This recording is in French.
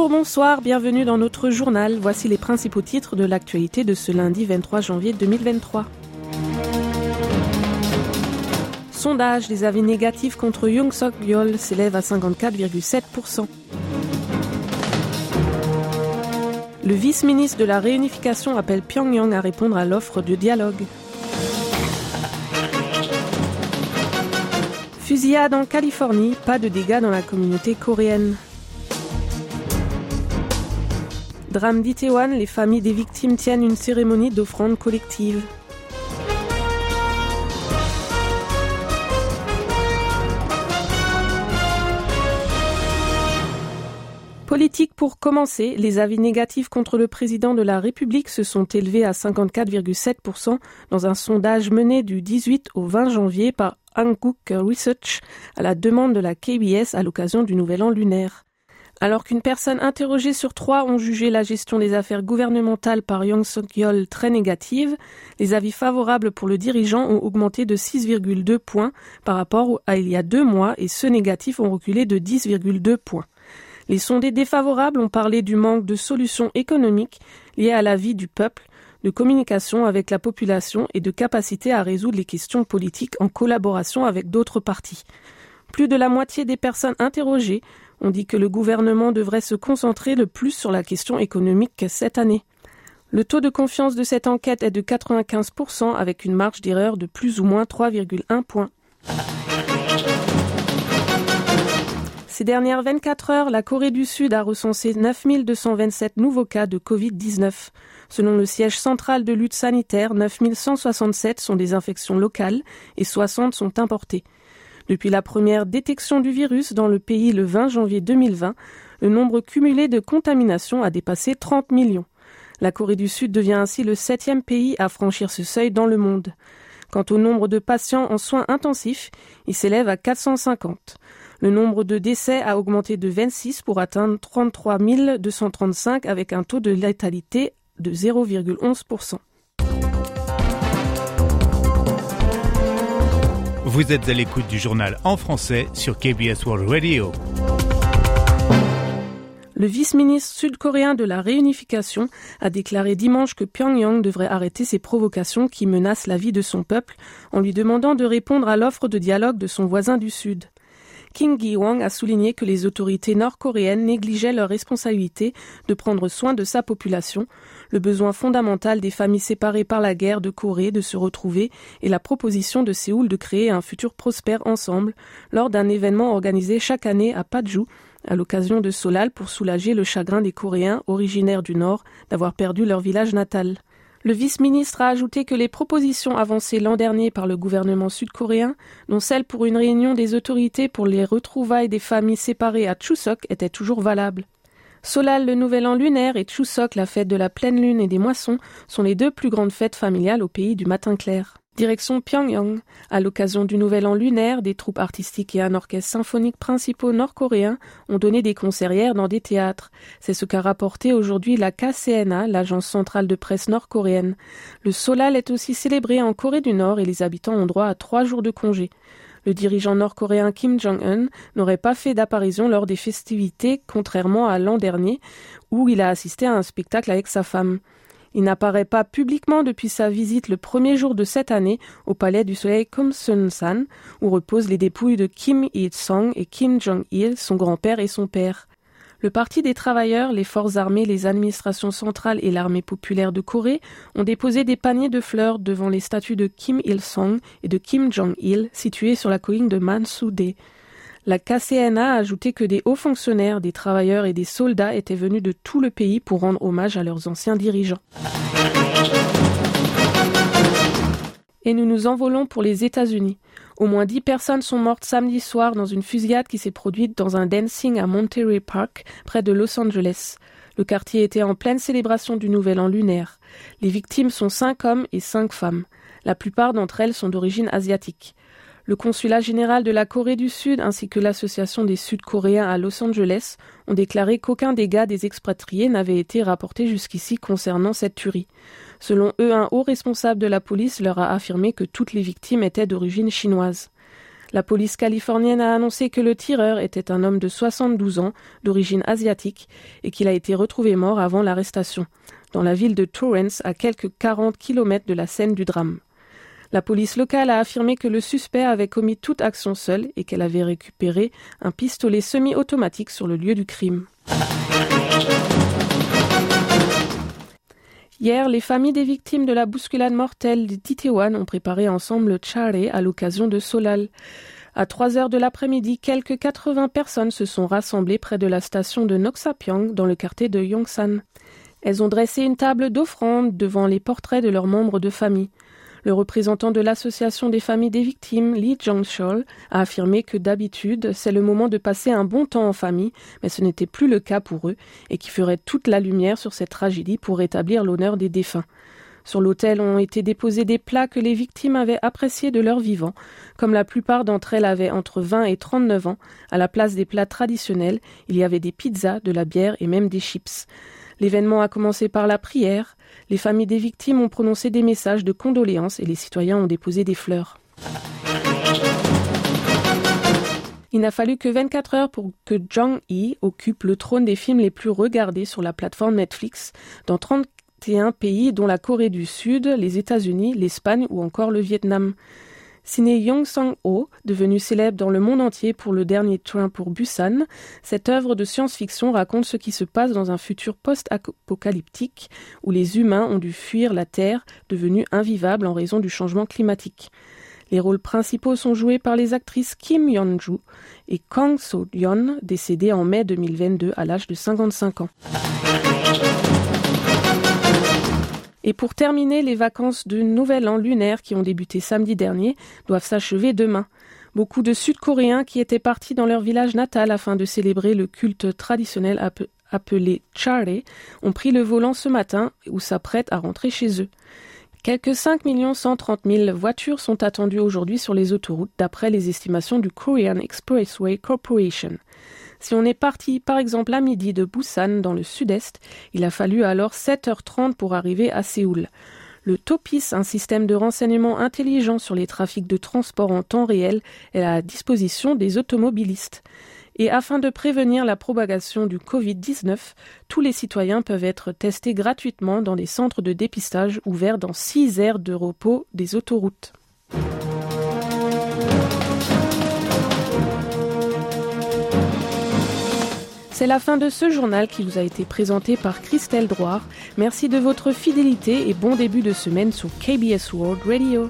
Bonjour, bonsoir, bienvenue dans notre journal. Voici les principaux titres de l'actualité de ce lundi 23 janvier 2023. Sondage, les avis négatifs contre Young Sok Yeol s'élèvent à 54,7%. Le vice-ministre de la réunification appelle Pyongyang à répondre à l'offre de dialogue. Fusillade en Californie, pas de dégâts dans la communauté coréenne. Drame d'Itaewon, les familles des victimes tiennent une cérémonie d'offrande collective. Politique pour commencer, les avis négatifs contre le président de la République se sont élevés à 54,7% dans un sondage mené du 18 au 20 janvier par Hankook Research à la demande de la KBS à l'occasion du Nouvel An lunaire. Alors qu'une personne interrogée sur trois ont jugé la gestion des affaires gouvernementales par Yong Suk-yeol très négative, les avis favorables pour le dirigeant ont augmenté de 6,2 points par rapport à il y a deux mois et ceux négatifs ont reculé de 10,2 points. Les sondés défavorables ont parlé du manque de solutions économiques liées à la vie du peuple, de communication avec la population et de capacité à résoudre les questions politiques en collaboration avec d'autres partis. Plus de la moitié des personnes interrogées on dit que le gouvernement devrait se concentrer le plus sur la question économique cette année. Le taux de confiance de cette enquête est de 95% avec une marge d'erreur de plus ou moins 3,1 points. Ces dernières 24 heures, la Corée du Sud a recensé 9227 nouveaux cas de Covid-19. Selon le siège central de lutte sanitaire, 9167 sont des infections locales et 60 sont importées. Depuis la première détection du virus dans le pays le 20 janvier 2020, le nombre cumulé de contaminations a dépassé 30 millions. La Corée du Sud devient ainsi le septième pays à franchir ce seuil dans le monde. Quant au nombre de patients en soins intensifs, il s'élève à 450. Le nombre de décès a augmenté de 26 pour atteindre 33 235 avec un taux de létalité de 0,11%. Vous êtes à l'écoute du journal en français sur KBS World Radio. Le vice-ministre sud-coréen de la réunification a déclaré dimanche que Pyongyang devrait arrêter ses provocations qui menacent la vie de son peuple en lui demandant de répondre à l'offre de dialogue de son voisin du Sud. Kim Gi-wang a souligné que les autorités nord-coréennes négligeaient leur responsabilité de prendre soin de sa population, le besoin fondamental des familles séparées par la guerre de Corée de se retrouver et la proposition de Séoul de créer un futur prospère ensemble lors d'un événement organisé chaque année à Paju à l'occasion de Solal pour soulager le chagrin des Coréens originaires du Nord d'avoir perdu leur village natal. Le vice-ministre a ajouté que les propositions avancées l'an dernier par le gouvernement sud-coréen, dont celle pour une réunion des autorités pour les retrouvailles des familles séparées à Chuseok, étaient toujours valables. Solal, le nouvel an lunaire, et Chuseok, la fête de la pleine lune et des moissons, sont les deux plus grandes fêtes familiales au pays du matin clair. Direction Pyongyang. À l'occasion du Nouvel An lunaire, des troupes artistiques et un orchestre symphonique principaux nord-coréens ont donné des concerts hier dans des théâtres. C'est ce qu'a rapporté aujourd'hui la KCNA, l'agence centrale de presse nord-coréenne. Le Solal est aussi célébré en Corée du Nord et les habitants ont droit à trois jours de congé. Le dirigeant nord-coréen Kim Jong-un n'aurait pas fait d'apparition lors des festivités, contrairement à l'an dernier, où il a assisté à un spectacle avec sa femme. Il n'apparaît pas publiquement depuis sa visite le premier jour de cette année au palais du soleil Kumsun-san, où reposent les dépouilles de Kim Il-sung et Kim Jong-il, son grand-père et son père. Le Parti des travailleurs, les forces armées, les administrations centrales et l'armée populaire de Corée ont déposé des paniers de fleurs devant les statues de Kim Il-sung et de Kim Jong-il situées sur la colline de Mansudae. La KCNA a ajouté que des hauts fonctionnaires, des travailleurs et des soldats étaient venus de tout le pays pour rendre hommage à leurs anciens dirigeants. Et nous nous envolons pour les États-Unis. Au moins dix personnes sont mortes samedi soir dans une fusillade qui s'est produite dans un dancing à Monterey Park, près de Los Angeles. Le quartier était en pleine célébration du Nouvel An lunaire. Les victimes sont cinq hommes et cinq femmes. La plupart d'entre elles sont d'origine asiatique. Le consulat général de la Corée du Sud ainsi que l'association des Sud-Coréens à Los Angeles ont déclaré qu'aucun dégât des expatriés n'avait été rapporté jusqu'ici concernant cette tuerie. Selon eux, un haut responsable de la police leur a affirmé que toutes les victimes étaient d'origine chinoise. La police californienne a annoncé que le tireur était un homme de 72 ans, d'origine asiatique, et qu'il a été retrouvé mort avant l'arrestation, dans la ville de Torrance, à quelques 40 kilomètres de la scène du drame. La police locale a affirmé que le suspect avait commis toute action seul et qu'elle avait récupéré un pistolet semi-automatique sur le lieu du crime. Hier, les familles des victimes de la bousculade mortelle d'Itaewon ont préparé ensemble le charé à l'occasion de Solal. À 3 heures de l'après-midi, quelques 80 personnes se sont rassemblées près de la station de Noksapyong dans le quartier de Yongsan. Elles ont dressé une table d'offrande devant les portraits de leurs membres de famille. Le représentant de l'association des familles des victimes, Lee Jong-chol, a affirmé que d'habitude, c'est le moment de passer un bon temps en famille, mais ce n'était plus le cas pour eux, et qui ferait toute la lumière sur cette tragédie pour rétablir l'honneur des défunts. Sur l'autel ont été déposés des plats que les victimes avaient appréciés de leur vivant. Comme la plupart d'entre elles avaient entre 20 et 39 ans, à la place des plats traditionnels, il y avait des pizzas, de la bière et même des chips. L'événement a commencé par la prière. Les familles des victimes ont prononcé des messages de condoléances et les citoyens ont déposé des fleurs. Il n'a fallu que 24 heures pour que Jong Yi occupe le trône des films les plus regardés sur la plateforme Netflix dans 31 pays dont la Corée du Sud, les États-Unis, l'Espagne ou encore le Vietnam. Signé Yong Sang-ho, devenu célèbre dans le monde entier pour le dernier train pour Busan, cette œuvre de science-fiction raconte ce qui se passe dans un futur post-apocalyptique où les humains ont dû fuir la Terre, devenue invivable en raison du changement climatique. Les rôles principaux sont joués par les actrices Kim Yeon-ju et Kang So-yeon, décédée en mai 2022 à l'âge de 55 ans. Et pour terminer, les vacances de Nouvel An lunaire qui ont débuté samedi dernier doivent s'achever demain. Beaucoup de Sud-Coréens qui étaient partis dans leur village natal afin de célébrer le culte traditionnel appelé Chare ont pris le volant ce matin ou s'apprêtent à rentrer chez eux. Quelques 5 130 000 voitures sont attendues aujourd'hui sur les autoroutes d'après les estimations du Korean Expressway Corporation. Si on est parti par exemple à midi de Busan dans le sud-est, il a fallu alors 7h30 pour arriver à Séoul. Le TOPIS, un système de renseignement intelligent sur les trafics de transport en temps réel, est à la disposition des automobilistes. Et afin de prévenir la propagation du Covid-19, tous les citoyens peuvent être testés gratuitement dans des centres de dépistage ouverts dans six aires de repos des autoroutes. C'est la fin de ce journal qui vous a été présenté par Christelle Droire. Merci de votre fidélité et bon début de semaine sur KBS World Radio.